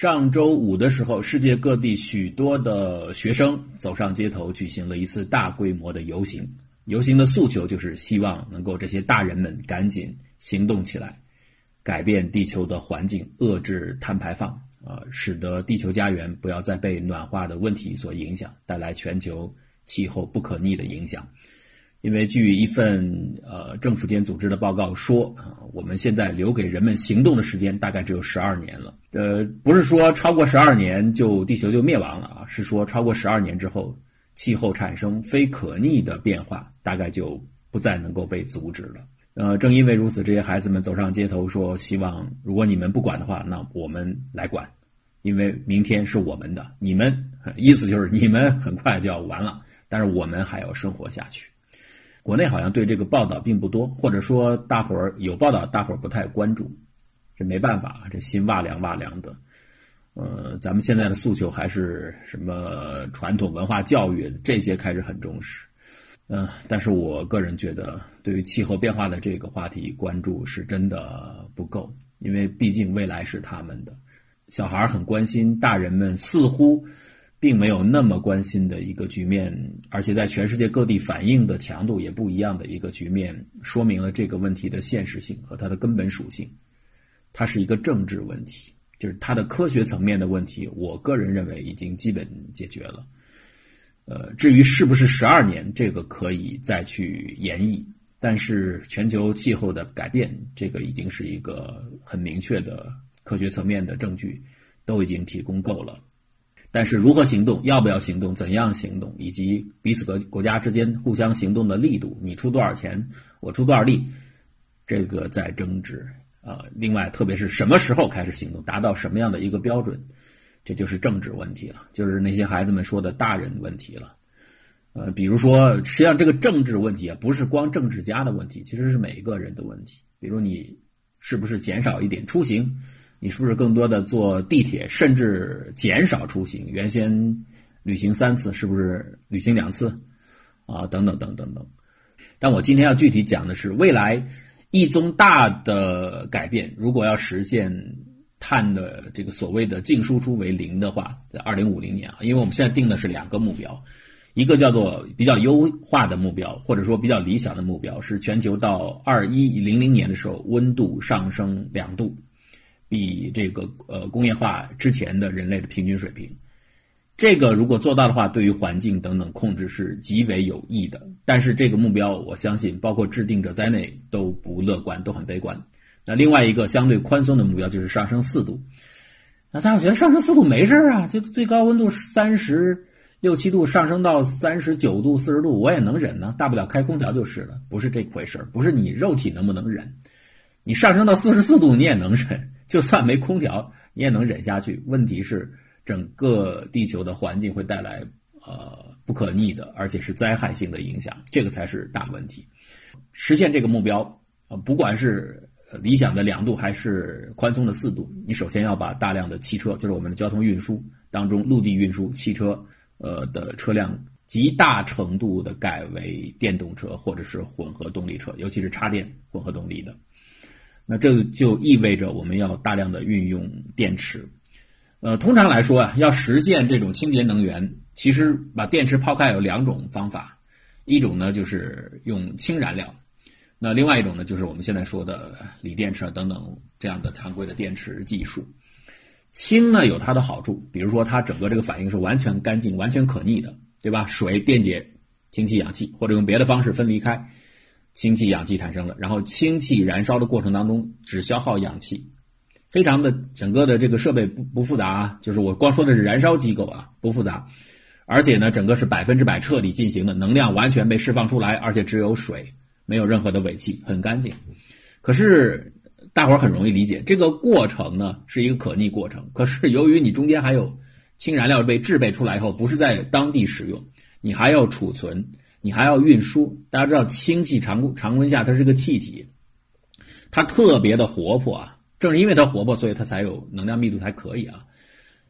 上周五的时候，世界各地许多的学生走上街头，举行了一次大规模的游行。游行的诉求就是希望能够这些大人们赶紧行动起来，改变地球的环境，遏制碳排放，啊，使得地球家园不要再被暖化的问题所影响，带来全球气候不可逆的影响。因为据一份呃政府间组织的报告说，啊，我们现在留给人们行动的时间大概只有十二年了。呃，不是说超过十二年就地球就灭亡了啊，是说超过十二年之后，气候产生非可逆的变化，大概就不再能够被阻止了。呃，正因为如此，这些孩子们走上街头说，希望如果你们不管的话，那我们来管，因为明天是我们的，你们 意思就是你们很快就要完了，但是我们还要生活下去。国内好像对这个报道并不多，或者说大伙儿有报道，大伙儿不太关注，这没办法，这心哇凉哇凉的。呃，咱们现在的诉求还是什么传统文化教育这些开始很重视，嗯，但是我个人觉得，对于气候变化的这个话题关注是真的不够，因为毕竟未来是他们的，小孩很关心，大人们似乎。并没有那么关心的一个局面，而且在全世界各地反应的强度也不一样的一个局面，说明了这个问题的现实性和它的根本属性。它是一个政治问题，就是它的科学层面的问题。我个人认为已经基本解决了。呃，至于是不是十二年，这个可以再去研议。但是全球气候的改变，这个已经是一个很明确的科学层面的证据，都已经提供够了。但是如何行动，要不要行动，怎样行动，以及彼此国国家之间互相行动的力度，你出多少钱，我出多少力，这个在争执。呃，另外，特别是什么时候开始行动，达到什么样的一个标准，这就是政治问题了，就是那些孩子们说的大人问题了。呃，比如说，实际上这个政治问题啊，不是光政治家的问题，其实是每一个人的问题。比如你是不是减少一点出行？你是不是更多的坐地铁，甚至减少出行？原先旅行三次，是不是旅行两次？啊，等等等等等。但我今天要具体讲的是，未来一宗大的改变，如果要实现碳的这个所谓的净输出为零的话，在二零五零年啊，因为我们现在定的是两个目标，一个叫做比较优化的目标，或者说比较理想的目标，是全球到二一零零年的时候温度上升两度。比这个呃工业化之前的人类的平均水平，这个如果做到的话，对于环境等等控制是极为有益的。但是这个目标，我相信包括制定者在内都不乐观，都很悲观。那另外一个相对宽松的目标就是上升四度。那大家觉得上升四度没事啊？就最高温度三十六七度上升到三十九度、四十度，我也能忍呢，大不了开空调就是了。不是这回事不是你肉体能不能忍，你上升到四十四度你也能忍。就算没空调，你也能忍下去。问题是，整个地球的环境会带来呃不可逆的，而且是灾害性的影响，这个才是大问题。实现这个目标啊，不管是理想的两度还是宽松的四度，你首先要把大量的汽车，就是我们的交通运输当中，陆地运输汽车呃的车辆极大程度的改为电动车或者是混合动力车，尤其是插电混合动力的。那这就意味着我们要大量的运用电池，呃，通常来说啊，要实现这种清洁能源，其实把电池抛开有两种方法，一种呢就是用氢燃料，那另外一种呢就是我们现在说的锂电池等等这样的常规的电池技术。氢呢有它的好处，比如说它整个这个反应是完全干净、完全可逆的，对吧？水电解氢气氧气，或者用别的方式分离开。氢气、氧气产生了，然后氢气燃烧的过程当中只消耗氧气，非常的整个的这个设备不不复杂啊，就是我光说的是燃烧机构啊，不复杂，而且呢，整个是百分之百彻底进行的，能量完全被释放出来，而且只有水，没有任何的尾气，很干净。可是大伙儿很容易理解，这个过程呢是一个可逆过程，可是由于你中间还有氢燃料被制备出来以后，不是在当地使用，你还要储存。你还要运输，大家知道氢气常常温下它是个气体，它特别的活泼啊。正是因为它活泼，所以它才有能量密度才可以啊。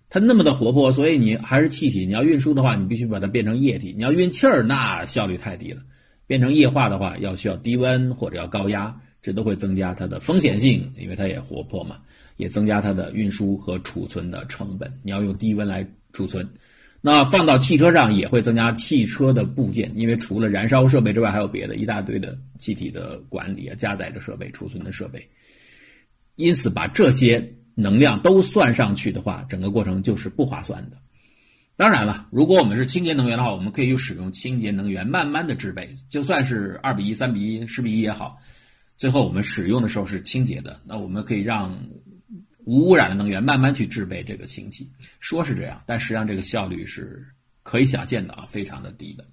它那么的活泼，所以你还是气体。你要运输的话，你必须把它变成液体。你要运气儿，那效率太低了。变成液化的话，要需要低温或者要高压，这都会增加它的风险性，因为它也活泼嘛。也增加它的运输和储存的成本。你要用低温来储存，那放到汽车上也会增加汽车的部件，因为除了燃烧设备之外，还有别的一大堆的气体的管理啊、加载的设备、储存的设备。因此，把这些能量都算上去的话，整个过程就是不划算的。当然了，如果我们是清洁能源的话，我们可以使用清洁能源，慢慢的制备，就算是二比一、三比一、十比一也好，最后我们使用的时候是清洁的，那我们可以让无污染的能源慢慢去制备这个氢气。说是这样，但实际上这个效率是可以想见的啊，非常的低的。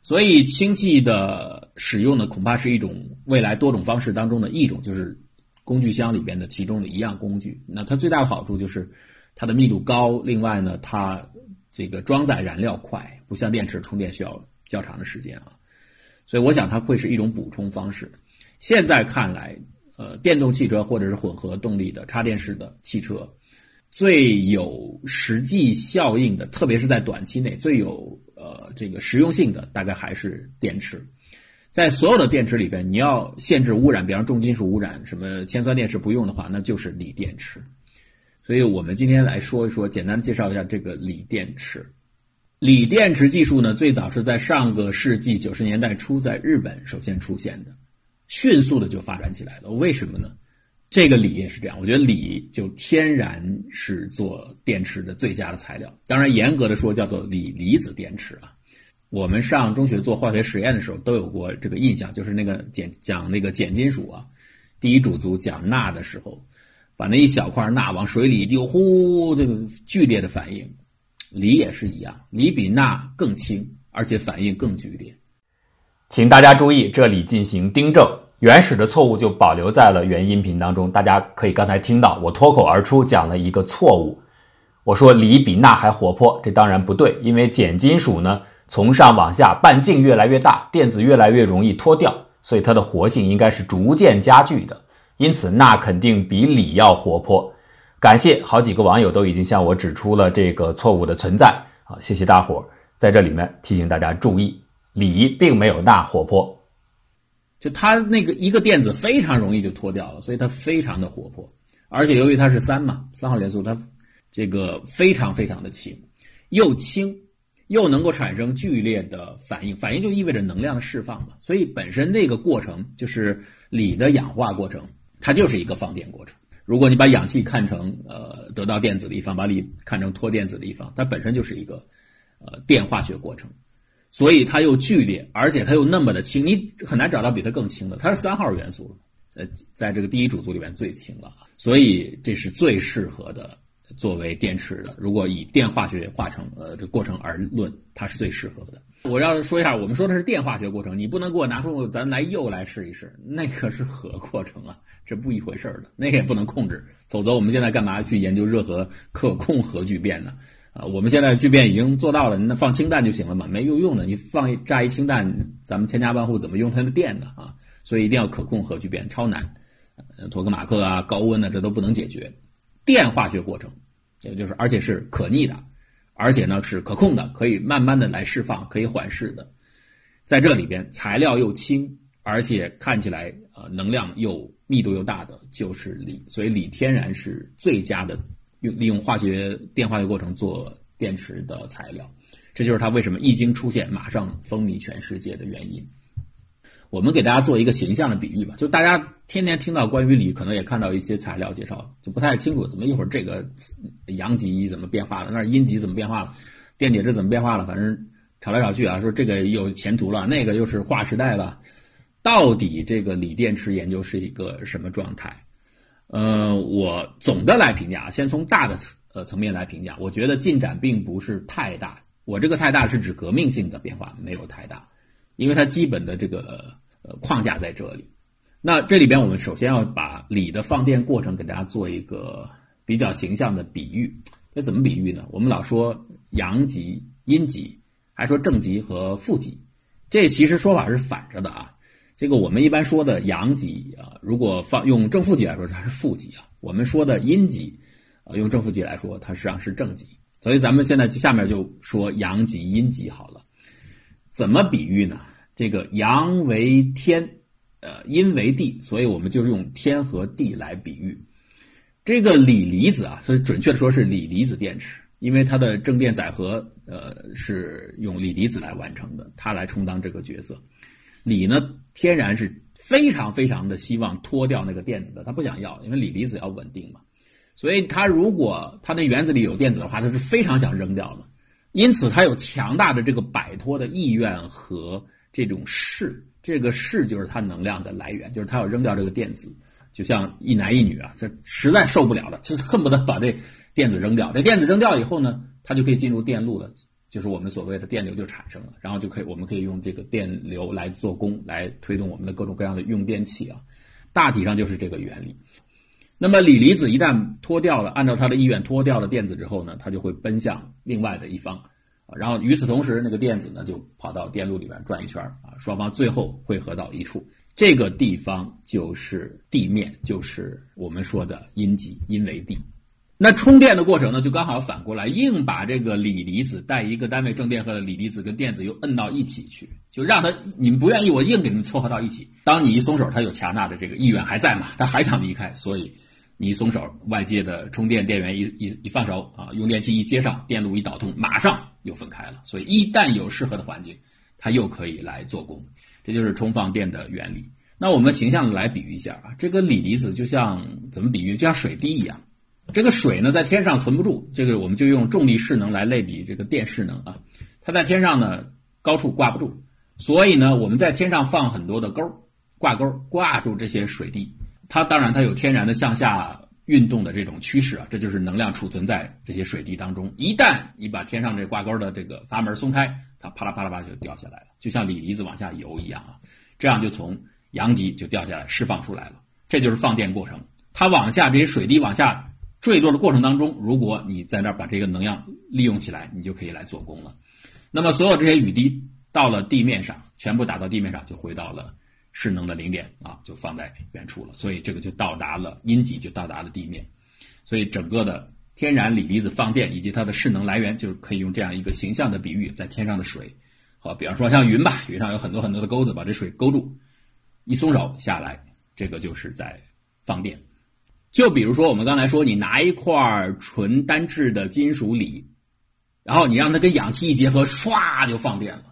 所以氢气的使用呢，恐怕是一种未来多种方式当中的一种，就是工具箱里边的其中的一样工具。那它最大的好处就是它的密度高，另外呢，它这个装载燃料快，不像电池充电需要较长的时间啊，所以我想它会是一种补充方式。现在看来，呃，电动汽车或者是混合动力的插电式的汽车，最有实际效应的，特别是在短期内最有呃这个实用性的，大概还是电池。在所有的电池里边，你要限制污染，比方重金属污染，什么铅酸电池不用的话，那就是锂电池。所以我们今天来说一说，简单介绍一下这个锂电池。锂电池技术呢，最早是在上个世纪九十年代初在日本首先出现的，迅速的就发展起来了。为什么呢？这个锂也是这样，我觉得锂就天然是做电池的最佳的材料。当然，严格的说叫做锂离子电池啊。我们上中学做化学实验的时候都有过这个印象，就是那个碱讲那个碱金属啊，第一主族讲钠的时候。把那一小块钠往水里一丢，呼，这个剧烈的反应，锂也是一样，锂比钠更轻，而且反应更剧烈。请大家注意，这里进行订正，原始的错误就保留在了原音频当中。大家可以刚才听到我脱口而出讲了一个错误，我说锂比钠还活泼，这当然不对，因为碱金属呢从上往下半径越来越大，电子越来越容易脱掉，所以它的活性应该是逐渐加剧的。因此，钠肯定比锂要活泼。感谢好几个网友都已经向我指出了这个错误的存在啊！谢谢大伙儿在这里面提醒大家注意，锂并没有大活泼。就它那个一个电子非常容易就脱掉了，所以它非常的活泼。而且由于它是三嘛，三号元素，它这个非常非常的轻，又轻又能够产生剧烈的反应，反应就意味着能量的释放嘛。所以本身这个过程就是锂的氧化过程。它就是一个放电过程。如果你把氧气看成呃得到电子的一方，把锂看成脱电子的一方，它本身就是一个呃电化学过程，所以它又剧烈，而且它又那么的轻，你很难找到比它更轻的。它是三号元素，呃，在这个第一主族里面最轻了，所以这是最适合的作为电池的。如果以电化学化成呃这过程而论，它是最适合的。我要说一下，我们说的是电化学过程，你不能给我拿出咱来铀来试一试，那个是核过程啊，这不一回事儿的，那也不能控制，否则我们现在干嘛去研究热核可控核聚变呢？啊，我们现在聚变已经做到了，那放氢弹就行了嘛，没有用的，你放一炸一氢弹，咱们千家万户怎么用它的电呢？啊，所以一定要可控核聚变，超难，托克马克啊，高温呢，这都不能解决，电化学过程，也就是而且是可逆的。而且呢是可控的，可以慢慢的来释放，可以缓释的，在这里边材料又轻，而且看起来呃能量又密度又大的就是锂，所以锂天然是最佳的用利用化学电化学过程做电池的材料，这就是它为什么一经出现马上风靡全世界的原因。我们给大家做一个形象的比喻吧，就大家天天听到关于锂，可能也看到一些材料介绍，就不太清楚怎么一会儿这个阳极怎么变化了，那阴极怎么变化了，电解质怎么变化了，反正吵来吵去啊，说这个有前途了，那个又是划时代了，到底这个锂电池研究是一个什么状态？呃，我总的来评价，先从大的呃层面来评价，我觉得进展并不是太大，我这个太大是指革命性的变化没有太大。因为它基本的这个呃框架在这里，那这里边我们首先要把锂的放电过程给大家做一个比较形象的比喻。这怎么比喻呢？我们老说阳极、阴极，还说正极和负极，这其实说法是反着的啊。这个我们一般说的阳极啊，如果放用正负极来说，它是负极啊；我们说的阴极啊，用正负极来说，它实际上是正极。所以咱们现在下面就说阳极、阴极好了。怎么比喻呢？这个阳为天，呃，阴为地，所以我们就用天和地来比喻。这个锂离子啊，所以准确的说是锂离子电池，因为它的正电载荷呃是用锂离子来完成的，它来充当这个角色。锂呢，天然是非常非常的希望脱掉那个电子的，它不想要，因为锂离子要稳定嘛。所以它如果它的原子里有电子的话，它是非常想扔掉的。因此，它有强大的这个摆脱的意愿和这种势，这个势就是它能量的来源，就是它要扔掉这个电子。就像一男一女啊，这实在受不了了，就恨不得把这电子扔掉。这电子扔掉以后呢，它就可以进入电路了，就是我们所谓的电流就产生了，然后就可以我们可以用这个电流来做功，来推动我们的各种各样的用电器啊。大体上就是这个原理。那么锂离子一旦脱掉了，按照它的意愿脱掉了电子之后呢，它就会奔向另外的一方。然后与此同时，那个电子呢就跑到电路里边转一圈啊，双方最后汇合到一处。这个地方就是地面，就是我们说的阴极，阴为地。那充电的过程呢，就刚好反过来，硬把这个锂离子带一个单位正电荷的锂离子跟电子又摁到一起去，就让它你们不愿意，我硬给你们撮合到一起。当你一松手，它有强大的这个意愿还在嘛，它还想离开，所以你一松手，外界的充电电源一一一放手啊，用电器一接上，电路一导通，马上又分开了。所以一旦有适合的环境，它又可以来做功。这就是充放电的原理。那我们形象的来比喻一下啊，这个锂离子就像怎么比喻？就像水滴一样。这个水呢，在天上存不住，这个我们就用重力势能来类比这个电势能啊。它在天上呢，高处挂不住，所以呢，我们在天上放很多的钩挂钩挂住这些水滴。它当然它有天然的向下运动的这种趋势啊，这就是能量储存在这些水滴当中。一旦你把天上这挂钩的这个阀门松开，它啪啦啪啦啪就掉下来了。就像锂离子往下游一样啊，这样就从阳极就掉下来，释放出来了。这就是放电过程。它往下这些水滴往下坠落的过程当中，如果你在那把这个能量利用起来，你就可以来做功了。那么所有这些雨滴到了地面上，全部打到地面上，就回到了势能的零点啊，就放在原处了。所以这个就到达了阴极，就到达了地面。所以整个的天然锂离子放电以及它的势能来源，就是可以用这样一个形象的比喻，在天上的水。好，比方说像云吧，云上有很多很多的钩子，把这水勾住，一松手下来，这个就是在放电。就比如说我们刚才说，你拿一块纯单质的金属锂，然后你让它跟氧气一结合，唰就放电了。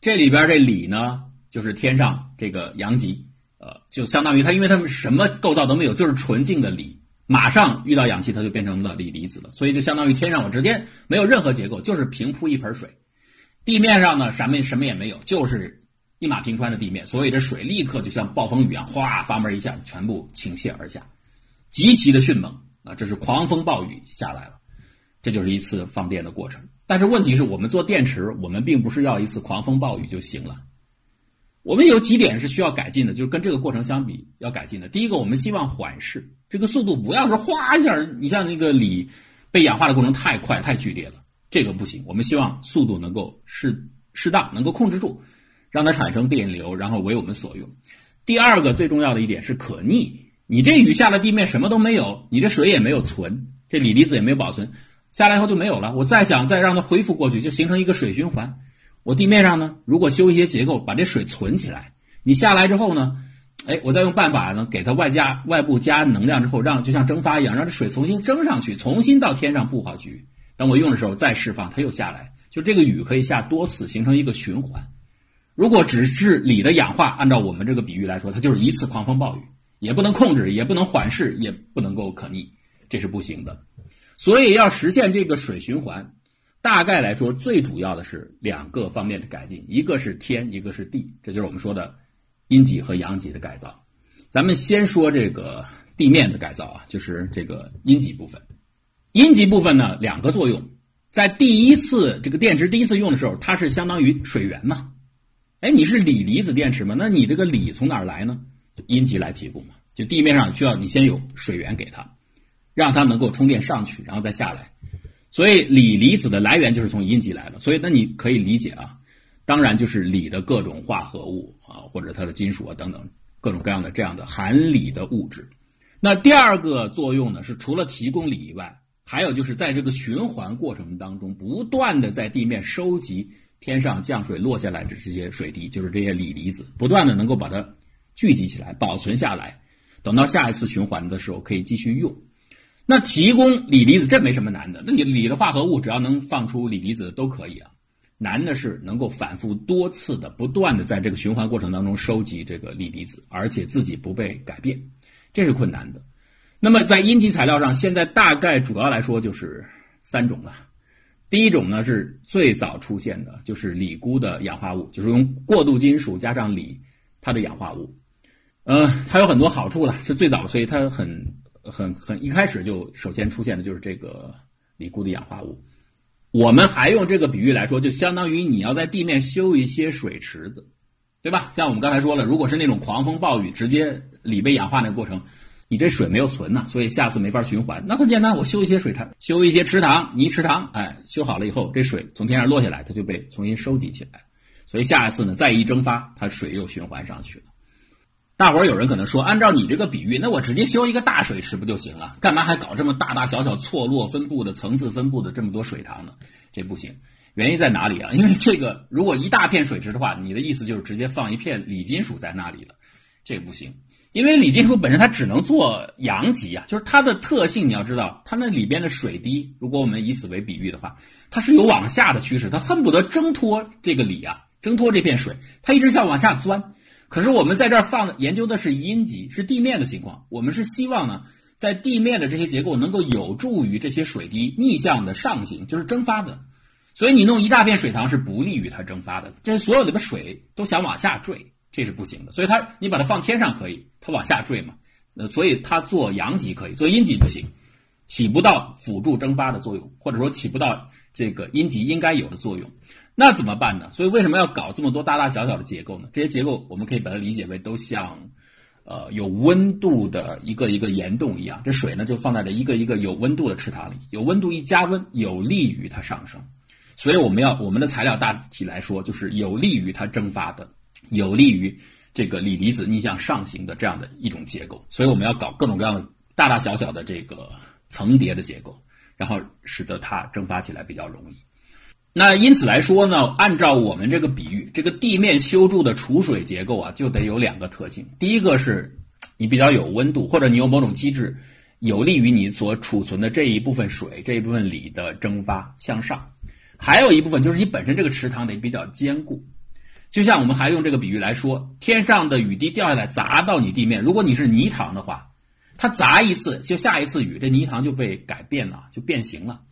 这里边这锂呢，就是天上这个阳极，呃，就相当于它，因为它们什么构造都没有，就是纯净的锂，马上遇到氧气，它就变成了锂离子了。所以就相当于天上我直接没有任何结构，就是平铺一盆水。地面上呢，什么什么也没有，就是一马平川的地面，所以这水立刻就像暴风雨一样，哗，阀门一下，全部倾泻而下，极其的迅猛啊！这是狂风暴雨下来了，这就是一次放电的过程。但是问题是我们做电池，我们并不是要一次狂风暴雨就行了，我们有几点是需要改进的，就是跟这个过程相比要改进的。第一个，我们希望缓释，这个速度不要是哗一下，你像那个锂被氧化的过程太快太剧烈了。这个不行，我们希望速度能够适适当，能够控制住，让它产生电流，然后为我们所用。第二个最重要的一点是可逆。你这雨下了地面什么都没有，你这水也没有存，这锂离子也没有保存，下来以后就没有了。我再想再让它恢复过去，就形成一个水循环。我地面上呢，如果修一些结构，把这水存起来，你下来之后呢，哎，我再用办法呢，给它外加外部加能量之后，让就像蒸发一样，让这水重新蒸上去，重新到天上布好局。等我用的时候再释放，它又下来，就这个雨可以下多次，形成一个循环。如果只是锂的氧化，按照我们这个比喻来说，它就是一次狂风暴雨，也不能控制，也不能缓释，也不能够可逆，这是不行的。所以要实现这个水循环，大概来说最主要的是两个方面的改进，一个是天，一个是地，这就是我们说的阴极和阳极的改造。咱们先说这个地面的改造啊，就是这个阴极部分。阴极部分呢，两个作用，在第一次这个电池第一次用的时候，它是相当于水源嘛，哎，你是锂离子电池嘛，那你这个锂从哪来呢？阴极来提供嘛，就地面上需要你先有水源给它，让它能够充电上去，然后再下来，所以锂离子的来源就是从阴极来的，所以那你可以理解啊，当然就是锂的各种化合物啊，或者它的金属啊等等各种各样的这样的含锂的物质。那第二个作用呢，是除了提供锂以外。还有就是在这个循环过程当中，不断的在地面收集天上降水落下来的这些水滴，就是这些锂离子，不断的能够把它聚集起来，保存下来，等到下一次循环的时候可以继续用。那提供锂离子这没什么难的，那你锂的化合物只要能放出锂离子都可以啊。难的是能够反复多次的、不断的在这个循环过程当中收集这个锂离子，而且自己不被改变，这是困难的。那么在阴极材料上，现在大概主要来说就是三种了。第一种呢是最早出现的，就是锂钴的氧化物，就是用过渡金属加上锂，它的氧化物。呃，它有很多好处了，是最早，所以它很。很很一开始就首先出现的就是这个锂钴的氧化物。我们还用这个比喻来说，就相当于你要在地面修一些水池子，对吧？像我们刚才说了，如果是那种狂风暴雨，直接锂被氧化那个过程，你这水没有存呐，所以下次没法循环。那很简单，我修一些水塘，修一些池塘，泥池塘，哎，修好了以后，这水从天上落下来，它就被重新收集起来，所以下一次呢，再一蒸发，它水又循环上去了。大伙儿有人可能说，按照你这个比喻，那我直接修一个大水池不就行了？干嘛还搞这么大大小小错落分布的层次分布的这么多水塘呢？这不行，原因在哪里啊？因为这个如果一大片水池的话，你的意思就是直接放一片锂金属在那里了，这个不行。因为锂金属本身它只能做阳极啊，就是它的特性你要知道，它那里边的水滴，如果我们以此为比喻的话，它是有往下的趋势，它恨不得挣脱这个锂啊，挣脱这片水，它一直想往下钻。可是我们在这儿放的研究的是阴极，是地面的情况。我们是希望呢，在地面的这些结构能够有助于这些水滴逆向的上行，就是蒸发的。所以你弄一大片水塘是不利于它蒸发的。这所有的水都想往下坠，这是不行的。所以它你把它放天上可以，它往下坠嘛。呃所以它做阳极可以，做阴极不行，起不到辅助蒸发的作用，或者说起不到这个阴极应该有的作用。那怎么办呢？所以为什么要搞这么多大大小小的结构呢？这些结构我们可以把它理解为都像，呃，有温度的一个一个岩洞一样。这水呢就放在这一个一个有温度的池塘里，有温度一加温，有利于它上升。所以我们要我们的材料大体来说就是有利于它蒸发的，有利于这个锂离子逆向上行的这样的一种结构。所以我们要搞各种各样的大大小小的这个层叠的结构，然后使得它蒸发起来比较容易。那因此来说呢，按照我们这个比喻，这个地面修筑的储水结构啊，就得有两个特性。第一个是，你比较有温度，或者你有某种机制，有利于你所储存的这一部分水、这一部分锂的蒸发向上。还有一部分就是你本身这个池塘得比较坚固。就像我们还用这个比喻来说，天上的雨滴掉下来砸到你地面，如果你是泥塘的话，它砸一次就下一次雨，这泥塘就被改变了，就变形了，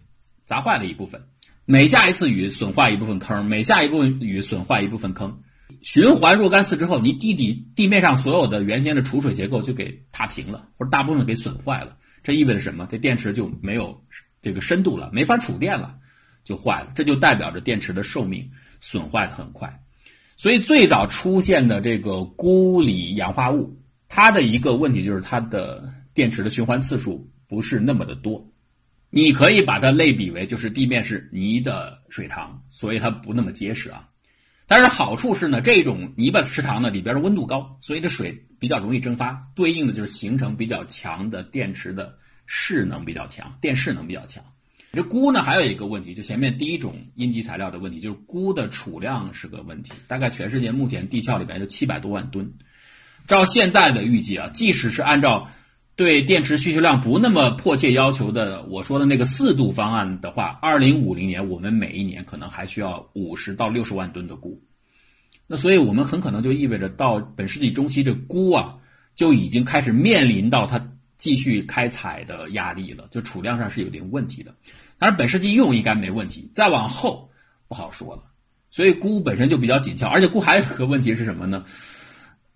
砸坏了一部分。每下一次雨损坏一部分坑，每下一部分雨损坏一部分坑，循环若干次之后，你地底地面上所有的原先的储水结构就给踏平了，或者大部分给损坏了。这意味着什么？这电池就没有这个深度了，没法储电了，就坏了。这就代表着电池的寿命损坏的很快。所以最早出现的这个钴锂氧化物，它的一个问题就是它的电池的循环次数不是那么的多。你可以把它类比为，就是地面是泥的水塘，所以它不那么结实啊。但是好处是呢，这种泥巴池塘呢里边的温度高，所以这水比较容易蒸发，对应的就是形成比较强的电池的势能比较强，电势能比较强。这钴呢还有一个问题，就前面第一种阴极材料的问题，就是钴的储量是个问题。大概全世界目前地壳里边就七百多万吨，照现在的预计啊，即使是按照对电池需求量不那么迫切要求的，我说的那个四度方案的话，二零五零年我们每一年可能还需要五十到六十万吨的钴。那所以我们很可能就意味着到本世纪中期，这钴啊就已经开始面临到它继续开采的压力了，就储量上是有点问题的。当然本世纪用应该没问题，再往后不好说了。所以钴本身就比较紧俏，而且钴还有个问题是什么呢？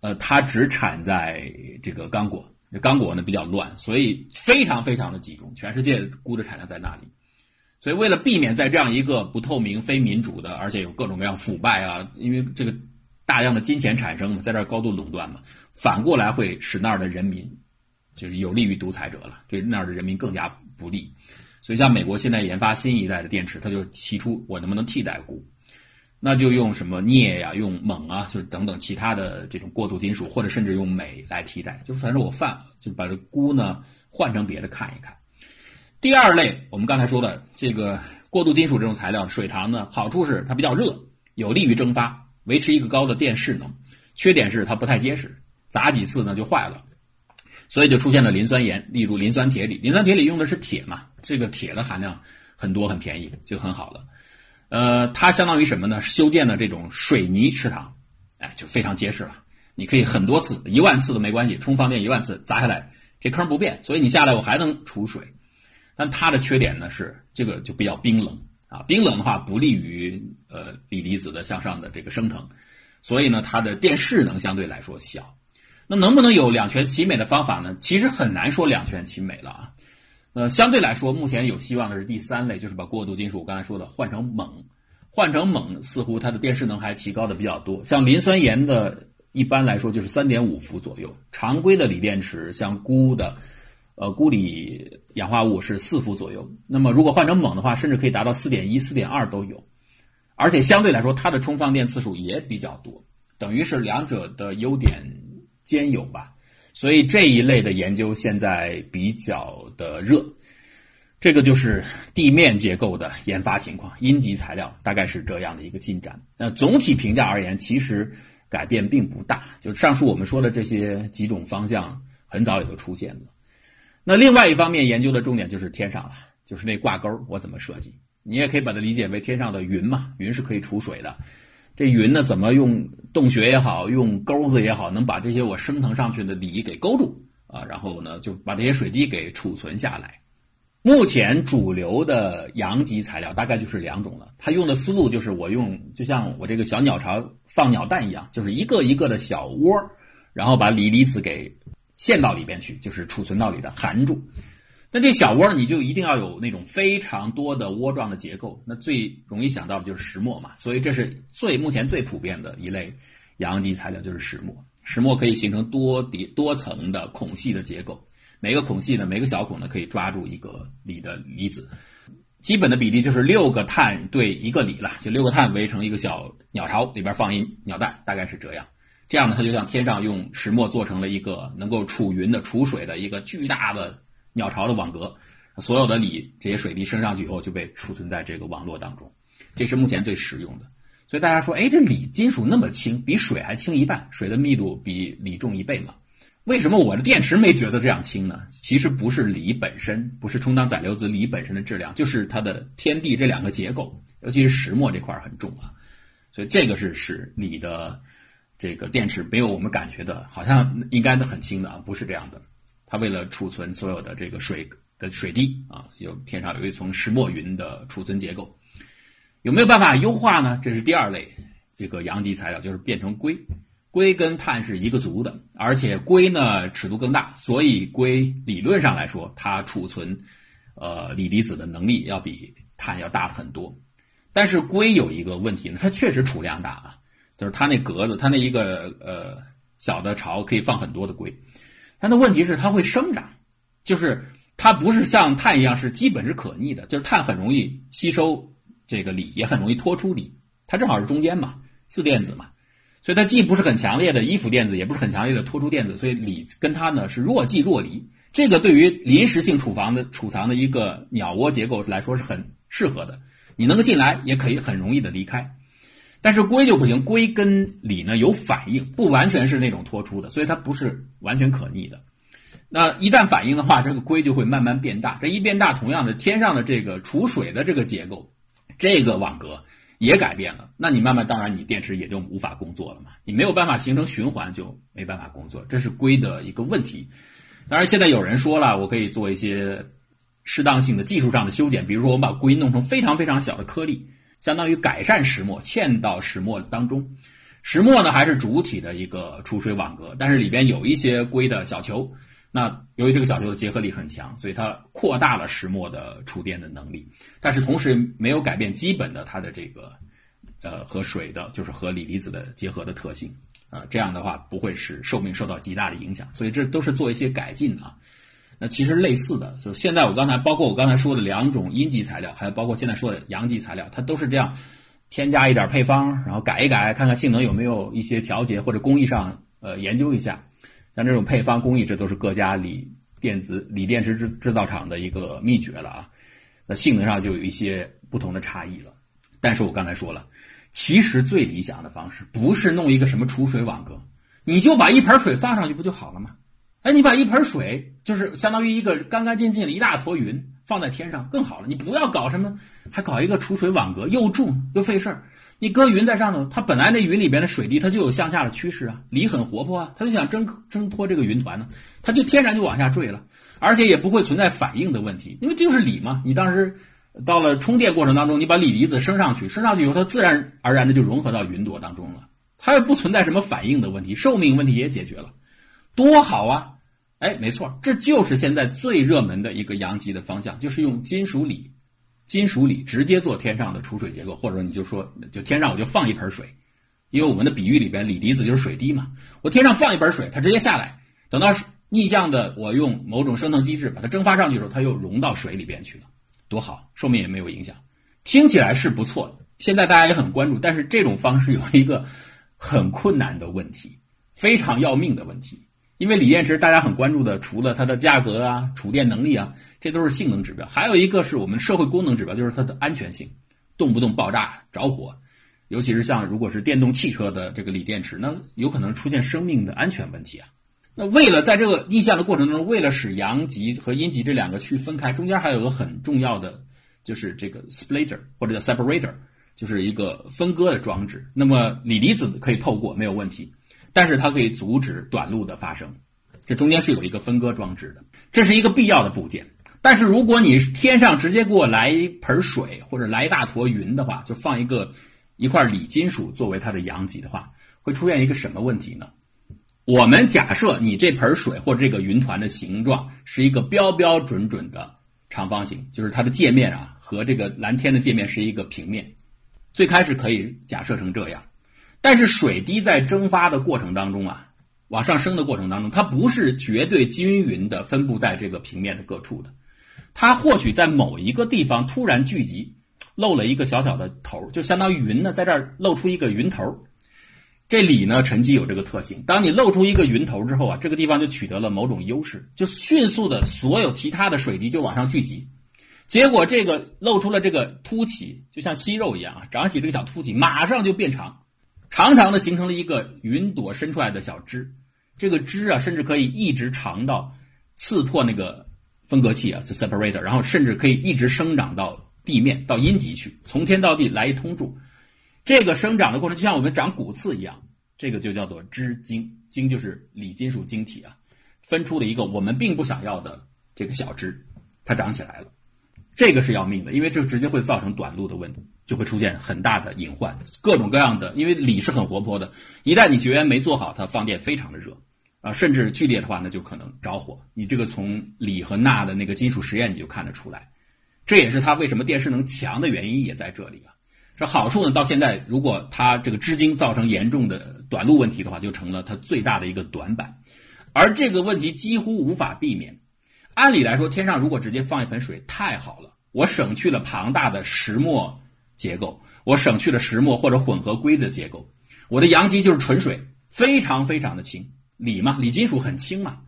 呃，它只产在这个刚果。这刚果呢比较乱，所以非常非常的集中，全世界钴的产量在那里。所以为了避免在这样一个不透明、非民主的，而且有各种各样腐败啊，因为这个大量的金钱产生嘛，在这儿高度垄断嘛，反过来会使那儿的人民就是有利于独裁者了，对那儿的人民更加不利。所以像美国现在研发新一代的电池，它就提出我能不能替代钴。那就用什么镍呀，用锰啊，就是等等其他的这种过渡金属，或者甚至用镁来替代。就反正我犯了，就把这钴呢换成别的看一看。第二类，我们刚才说的这个过渡金属这种材料，水塘呢，好处是它比较热，有利于蒸发，维持一个高的电势能。缺点是它不太结实，砸几次呢就坏了。所以就出现了磷酸盐，例如磷酸铁锂。磷酸铁锂用的是铁嘛，这个铁的含量很多，很便宜，就很好了。呃，它相当于什么呢？修建的这种水泥池塘，哎，就非常结实了。你可以很多次，一万次都没关系，充放电一万次砸下来，这坑不变，所以你下来我还能储水。但它的缺点呢是这个就比较冰冷啊，冰冷的话不利于呃锂离子的向上的这个升腾，所以呢它的电势能相对来说小。那能不能有两全其美的方法呢？其实很难说两全其美了啊。呃，相对来说，目前有希望的是第三类，就是把过渡金属我刚才说的换成锰，换成锰似乎它的电势能还提高的比较多。像磷酸盐的，一般来说就是三点五伏左右，常规的锂电池像钴的，呃钴锂氧化物是四伏左右。那么如果换成锰的话，甚至可以达到四点一、四点二都有，而且相对来说它的充放电次数也比较多，等于是两者的优点。兼有吧，所以这一类的研究现在比较的热，这个就是地面结构的研发情况，阴极材料大概是这样的一个进展。那总体评价而言，其实改变并不大，就上述我们说的这些几种方向，很早也就出现了。那另外一方面，研究的重点就是天上了，就是那挂钩我怎么设计？你也可以把它理解为天上的云嘛，云是可以储水的。这云呢，怎么用洞穴也好，用钩子也好，能把这些我升腾上去的锂给勾住啊？然后呢，就把这些水滴给储存下来。目前主流的阳极材料大概就是两种了。它用的思路就是我用，就像我这个小鸟巢放鸟蛋一样，就是一个一个的小窝，然后把锂离子给陷到里边去，就是储存到里的含住。那这小窝你就一定要有那种非常多的窝状的结构，那最容易想到的就是石墨嘛，所以这是最目前最普遍的一类阳极材料，就是石墨。石墨可以形成多叠多层的孔隙的结构，每个孔隙呢，每个小孔呢可以抓住一个锂的离子，基本的比例就是六个碳对一个锂了，就六个碳围成一个小鸟巢，里边放一鸟蛋，大概是这样。这样呢，它就像天上用石墨做成了一个能够储云的、储水的一个巨大的。鸟巢的网格，所有的锂这些水滴升上去以后就被储存在这个网络当中，这是目前最实用的。所以大家说，哎，这锂金属那么轻，比水还轻一半，水的密度比锂重一倍嘛？为什么我的电池没觉得这样轻呢？其实不是锂本身，不是充当载流子锂本身的质量，就是它的天地这两个结构，尤其是石墨这块很重啊。所以这个是使锂的这个电池没有我们感觉的，好像应该的很轻的啊，不是这样的。它为了储存所有的这个水的水滴啊，有天上有一层石墨云的储存结构，有没有办法优化呢？这是第二类这个阳极材料，就是变成硅。硅跟碳是一个族的，而且硅呢尺度更大，所以硅理论上来说，它储存呃锂离子的能力要比碳要大很多。但是硅有一个问题呢，它确实储量大啊，就是它那格子，它那一个呃小的巢可以放很多的硅。它的问题是它会生长，就是它不是像碳一样是基本是可逆的，就是碳很容易吸收这个锂，也很容易脱出锂，它正好是中间嘛，四电子嘛，所以它既不是很强烈的依附电子，也不是很强烈的脱出电子，所以锂跟它呢是若即若离，这个对于临时性储房的储藏的一个鸟窝结构来说是很适合的，你能够进来，也可以很容易的离开。但是硅就不行，硅跟锂呢有反应，不完全是那种脱出的，所以它不是完全可逆的。那一旦反应的话，这个硅就会慢慢变大。这一变大，同样的天上的这个储水的这个结构，这个网格也改变了。那你慢慢，当然你电池也就无法工作了嘛。你没有办法形成循环，就没办法工作，这是硅的一个问题。当然，现在有人说了，我可以做一些适当性的技术上的修剪，比如说我们把硅弄成非常非常小的颗粒。相当于改善石墨嵌到石墨当中，石墨呢还是主体的一个储水网格，但是里边有一些硅的小球。那由于这个小球的结合力很强，所以它扩大了石墨的储电的能力，但是同时没有改变基本的它的这个呃和水的，就是和锂离子的结合的特性啊。这样的话不会使寿命受到极大的影响，所以这都是做一些改进啊。那其实类似的，就现在我刚才包括我刚才说的两种阴极材料，还有包括现在说的阳极材料，它都是这样，添加一点配方，然后改一改，看看性能有没有一些调节，或者工艺上呃研究一下。像这种配方工艺，这都是各家锂电子锂电池制制造厂的一个秘诀了啊。那性能上就有一些不同的差异了。但是我刚才说了，其实最理想的方式不是弄一个什么储水网格，你就把一盆水放上去不就好了吗？哎，你把一盆水，就是相当于一个干干净净的一大坨云放在天上更好了。你不要搞什么，还搞一个储水网格，又重又费事儿。你搁云在上头，它本来那云里边的水滴它就有向下的趋势啊，锂很活泼啊，它就想挣挣脱这个云团呢，它就天然就往下坠了，而且也不会存在反应的问题，因为就是锂嘛。你当时到了充电过程当中，你把锂离子升上去，升上去以后，它自然而然的就融合到云朵当中了，它也不存在什么反应的问题，寿命问题也解决了，多好啊！哎，没错，这就是现在最热门的一个阳极的方向，就是用金属锂。金属锂直接做天上的储水结构，或者说你就说，就天上我就放一盆水，因为我们的比喻里边锂离子就是水滴嘛，我天上放一盆水，它直接下来，等到逆向的我用某种升腾机制把它蒸发上去的时候，它又融到水里边去了，多好，寿命也没有影响，听起来是不错。现在大家也很关注，但是这种方式有一个很困难的问题，非常要命的问题。因为锂电池大家很关注的，除了它的价格啊、储电能力啊，这都是性能指标，还有一个是我们社会功能指标，就是它的安全性，动不动爆炸着火，尤其是像如果是电动汽车的这个锂电池，那有可能出现生命的安全问题啊。那为了在这个逆向的过程当中，为了使阳极和阴极这两个区分开，中间还有个很重要的，就是这个 splitter 或者叫 separator，就是一个分割的装置。那么锂离子可以透过没有问题。但是它可以阻止短路的发生，这中间是有一个分割装置的，这是一个必要的部件。但是如果你天上直接给我来一盆水或者来一大坨云的话，就放一个一块锂金属作为它的阳极的话，会出现一个什么问题呢？我们假设你这盆水或者这个云团的形状是一个标标准准的长方形，就是它的界面啊和这个蓝天的界面是一个平面，最开始可以假设成这样。但是水滴在蒸发的过程当中啊，往上升的过程当中，它不是绝对均匀的分布在这个平面的各处的，它或许在某一个地方突然聚集，露了一个小小的头，就相当于云呢在这儿露出一个云头。这里呢沉积有这个特性，当你露出一个云头之后啊，这个地方就取得了某种优势，就迅速的所有其他的水滴就往上聚集，结果这个露出了这个凸起，就像息肉一样啊，长起这个小凸起，马上就变长。长长的形成了一个云朵伸出来的小枝，这个枝啊，甚至可以一直长到刺破那个分隔器啊，就 separator，然后甚至可以一直生长到地面到阴极去，从天到地来一通注。这个生长的过程就像我们长骨刺一样，这个就叫做枝茎，茎就是锂金属晶体啊，分出了一个我们并不想要的这个小枝，它长起来了。这个是要命的，因为这直接会造成短路的问题，就会出现很大的隐患，各种各样的。因为锂是很活泼的，一旦你绝缘没做好，它放电非常的热，啊，甚至剧烈的话，那就可能着火。你这个从锂和钠的那个金属实验你就看得出来，这也是它为什么电势能强的原因也在这里啊。这好处呢，到现在如果它这个支晶造成严重的短路问题的话，就成了它最大的一个短板，而这个问题几乎无法避免。按理来说，天上如果直接放一盆水，太好了，我省去了庞大的石墨结构，我省去了石墨或者混合硅的结构，我的阳极就是纯水，非常非常的轻，锂嘛，锂金属很轻嘛，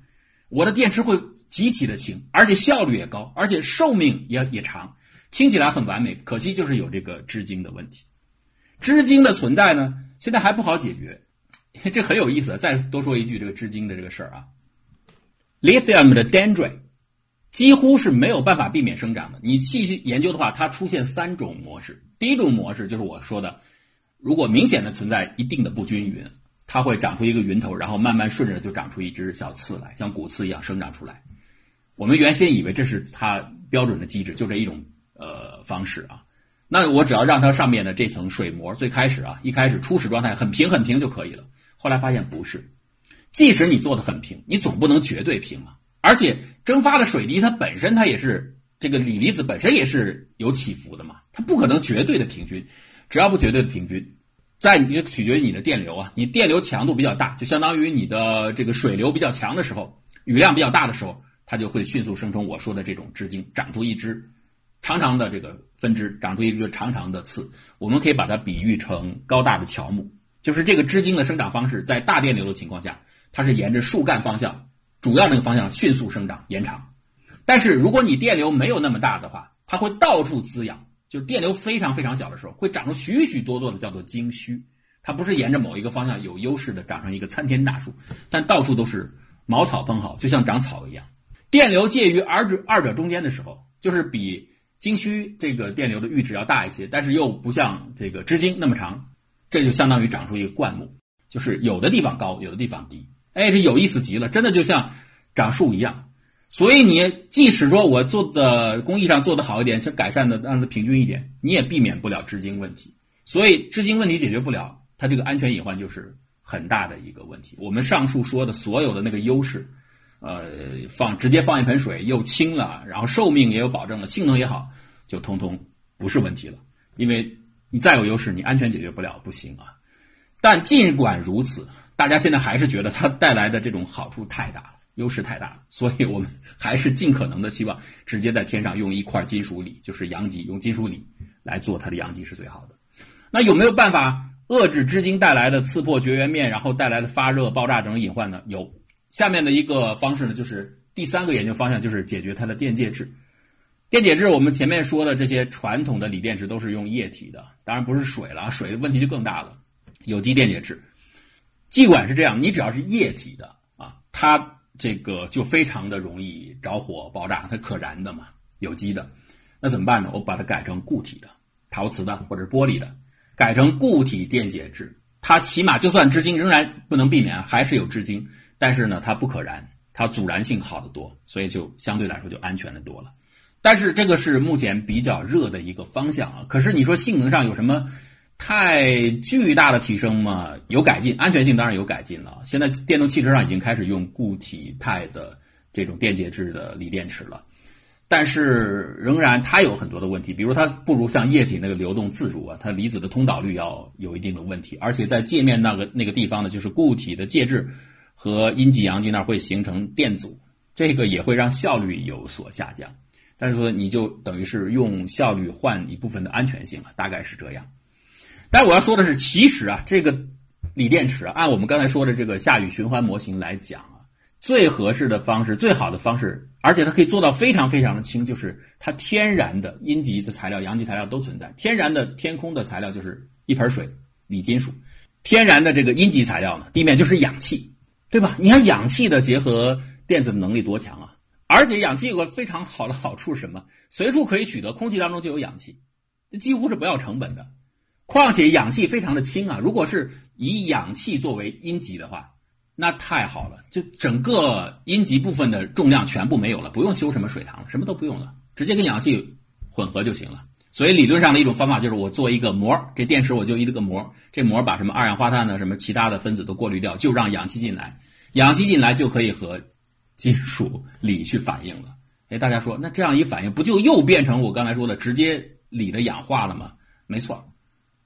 我的电池会极其的轻，而且效率也高，而且寿命也也长，听起来很完美，可惜就是有这个支晶的问题，支晶的存在呢，现在还不好解决，这很有意思。再多说一句，这个支晶的这个事儿啊，lithium 的 dendrite。几乎是没有办法避免生长的。你细细研究的话，它出现三种模式。第一种模式就是我说的，如果明显的存在一定的不均匀，它会长出一个云头，然后慢慢顺着就长出一只小刺来，像骨刺一样生长出来。我们原先以为这是它标准的机制，就这一种呃方式啊。那我只要让它上面的这层水膜最开始啊，一开始初始状态很平很平就可以了。后来发现不是，即使你做的很平，你总不能绝对平啊。而且蒸发的水滴，它本身它也是这个锂离子本身也是有起伏的嘛，它不可能绝对的平均，只要不绝对的平均，在你就取决于你的电流啊，你电流强度比较大，就相当于你的这个水流比较强的时候，雨量比较大的时候，它就会迅速生成我说的这种枝晶，长出一支长长的这个分支，长出一个长长的刺，我们可以把它比喻成高大的乔木，就是这个枝晶的生长方式，在大电流的情况下，它是沿着树干方向。主要那个方向迅速生长延长，但是如果你电流没有那么大的话，它会到处滋养。就是电流非常非常小的时候，会长出许许多多的叫做茎须。它不是沿着某一个方向有优势的长成一个参天大树，但到处都是茅草蓬好，就像长草一样。电流介于二者二者中间的时候，就是比经须这个电流的阈值要大一些，但是又不像这个织经那么长，这就相当于长出一个灌木，就是有的地方高，有的地方低。哎，这有意思极了，真的就像长树一样。所以你即使说我做的工艺上做得好一点，是改善的让它平均一点，你也避免不了织经问题。所以织经问题解决不了，它这个安全隐患就是很大的一个问题。我们上述说的所有的那个优势。呃，放直接放一盆水又轻了，然后寿命也有保证了，性能也好，就通通不是问题了。因为你再有优势，你安全解决不了，不行啊。但尽管如此，大家现在还是觉得它带来的这种好处太大了，优势太大了，所以我们还是尽可能的希望直接在天上用一块金属锂，就是阳极，用金属锂来做它的阳极是最好的。那有没有办法遏制织金带来的刺破绝缘面，然后带来的发热、爆炸等隐患呢？有。下面的一个方式呢，就是第三个研究方向，就是解决它的电介质。电解质，我们前面说的这些传统的锂电池都是用液体的，当然不是水了，水的问题就更大了。有机电解质，尽管是这样，你只要是液体的啊，它这个就非常的容易着火爆炸，它可燃的嘛，有机的。那怎么办呢？我把它改成固体的，陶瓷的或者玻璃的，改成固体电解质，它起码就算至今仍然不能避免，还是有至今。但是呢，它不可燃，它阻燃性好得多，所以就相对来说就安全的多了。但是这个是目前比较热的一个方向啊。可是你说性能上有什么太巨大的提升嘛？有改进，安全性当然有改进了。现在电动汽车上已经开始用固体态的这种电解质的锂电池了，但是仍然它有很多的问题，比如它不如像液体那个流动自如啊，它离子的通导率要有一定的问题，而且在界面那个那个地方呢，就是固体的介质。和阴极阳极那会形成电阻，这个也会让效率有所下降。但是说你就等于是用效率换一部分的安全性了，大概是这样。但我要说的是，其实啊，这个锂电池啊按我们刚才说的这个下雨循环模型来讲啊，最合适的方式、最好的方式，而且它可以做到非常非常的轻，就是它天然的阴极的材料、阳极材料都存在。天然的天空的材料就是一盆水，锂金属；天然的这个阴极材料呢，地面就是氧气。对吧？你看氧气的结合电子的能力多强啊！而且氧气有个非常好的好处是什么？随处可以取得，空气当中就有氧气，这几乎是不要成本的。况且氧气非常的轻啊！如果是以氧气作为阴极的话，那太好了，就整个阴极部分的重量全部没有了，不用修什么水塘了，什么都不用了，直接跟氧气混合就行了。所以理论上的一种方法就是我做一个膜，这电池我就一个膜，这膜把什么二氧化碳呢、什么其他的分子都过滤掉，就让氧气进来，氧气进来就可以和金属锂去反应了。哎，大家说那这样一反应不就又变成我刚才说的直接锂的氧化了吗？没错，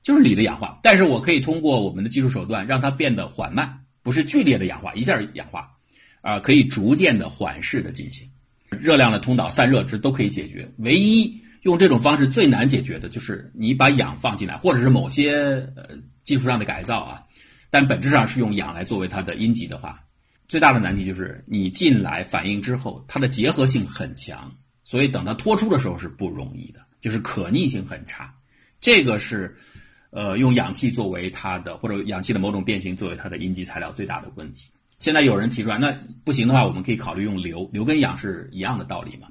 就是锂的氧化，但是我可以通过我们的技术手段让它变得缓慢，不是剧烈的氧化，一下氧化，啊，可以逐渐的缓释的进行，热量的通导、散热这都可以解决，唯一。用这种方式最难解决的就是你把氧放进来，或者是某些呃技术上的改造啊，但本质上是用氧来作为它的阴极的话，最大的难题就是你进来反应之后，它的结合性很强，所以等它脱出的时候是不容易的，就是可逆性很差。这个是呃用氧气作为它的或者氧气的某种变形作为它的阴极材料最大的问题。现在有人提出来，那不行的话，我们可以考虑用硫，硫跟氧是一样的道理嘛？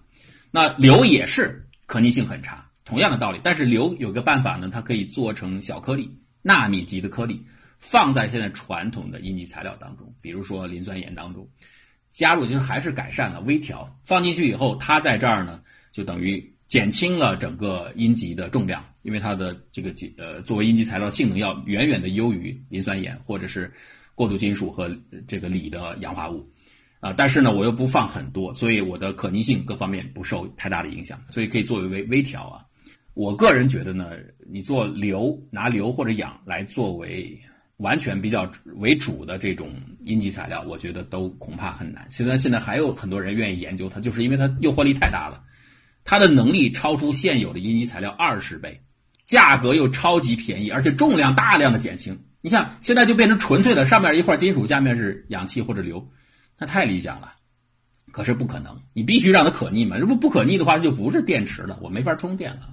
那硫也是。可逆性很差，同样的道理。但是硫有个办法呢，它可以做成小颗粒，纳米级的颗粒，放在现在传统的阴极材料当中，比如说磷酸盐当中，加入就是还是改善了微调，放进去以后，它在这儿呢，就等于减轻了整个阴极的重量，因为它的这个呃作为阴极材料性能要远远的优于磷酸盐或者是过渡金属和这个锂的氧化物。啊，但是呢，我又不放很多，所以我的可逆性各方面不受太大的影响，所以可以作为微微调啊。我个人觉得呢，你做硫，拿硫或者氧来作为完全比较为主的这种阴极材料，我觉得都恐怕很难。现在现在还有很多人愿意研究它，就是因为它诱惑力太大了，它的能力超出现有的阴极材料二十倍，价格又超级便宜，而且重量大量的减轻。你像现在就变成纯粹的，上面一块金属，下面是氧气或者硫。那太理想了，可是不可能，你必须让它可逆嘛。如果不可逆的话，它就不是电池了，我没法充电了，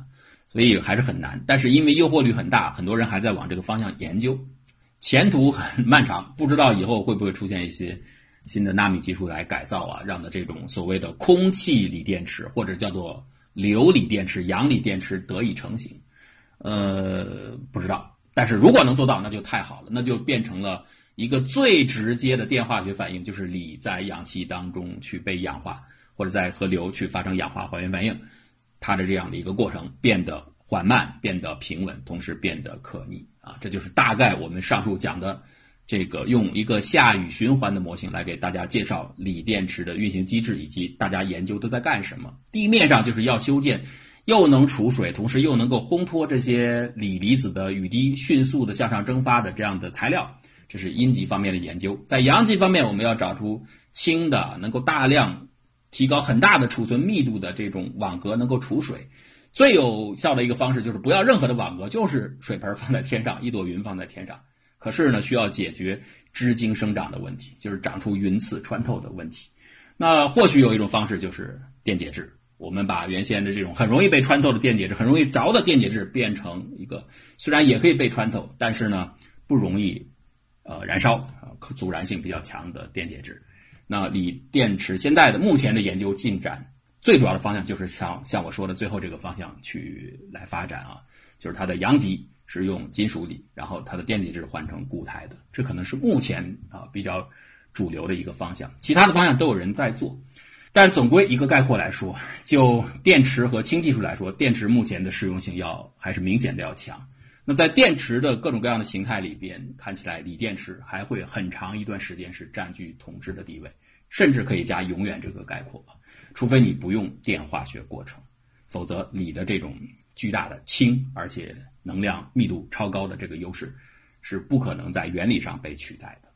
所以还是很难。但是因为诱惑率很大，很多人还在往这个方向研究，前途很漫长，不知道以后会不会出现一些新的纳米技术来改造啊，让的这种所谓的空气锂电池或者叫做硫锂电池、阳锂电池得以成型。呃，不知道，但是如果能做到，那就太好了，那就变成了一个最直接的电化学反应，就是锂在氧气当中去被氧化，或者在和硫去发生氧化还原反应，它的这样的一个过程变得缓慢、变得平稳，同时变得可逆。啊，这就是大概我们上述讲的这个用一个下雨循环的模型来给大家介绍锂电池的运行机制以及大家研究都在干什么。地面上就是要修建。又能储水，同时又能够烘托这些锂离子的雨滴迅速的向上蒸发的这样的材料，这是阴极方面的研究。在阳极方面，我们要找出氢的、能够大量提高很大的储存密度的这种网格，能够储水。最有效的一个方式就是不要任何的网格，就是水盆放在天上，一朵云放在天上。可是呢，需要解决枝茎生长的问题，就是长出云刺穿透的问题。那或许有一种方式就是电解质。我们把原先的这种很容易被穿透的电解质、很容易着的电解质变成一个虽然也可以被穿透，但是呢不容易呃燃烧啊，阻燃性比较强的电解质。那锂电池现在的目前的研究进展，最主要的方向就是像像我说的最后这个方向去来发展啊，就是它的阳极是用金属锂，然后它的电解质换成固态的，这可能是目前啊比较主流的一个方向。其他的方向都有人在做。但总归一个概括来说，就电池和氢技术来说，电池目前的实用性要还是明显的要强。那在电池的各种各样的形态里边，看起来锂电池还会很长一段时间是占据统治的地位，甚至可以加永远这个概括，除非你不用电化学过程，否则锂的这种巨大的氢而且能量密度超高的这个优势，是不可能在原理上被取代的。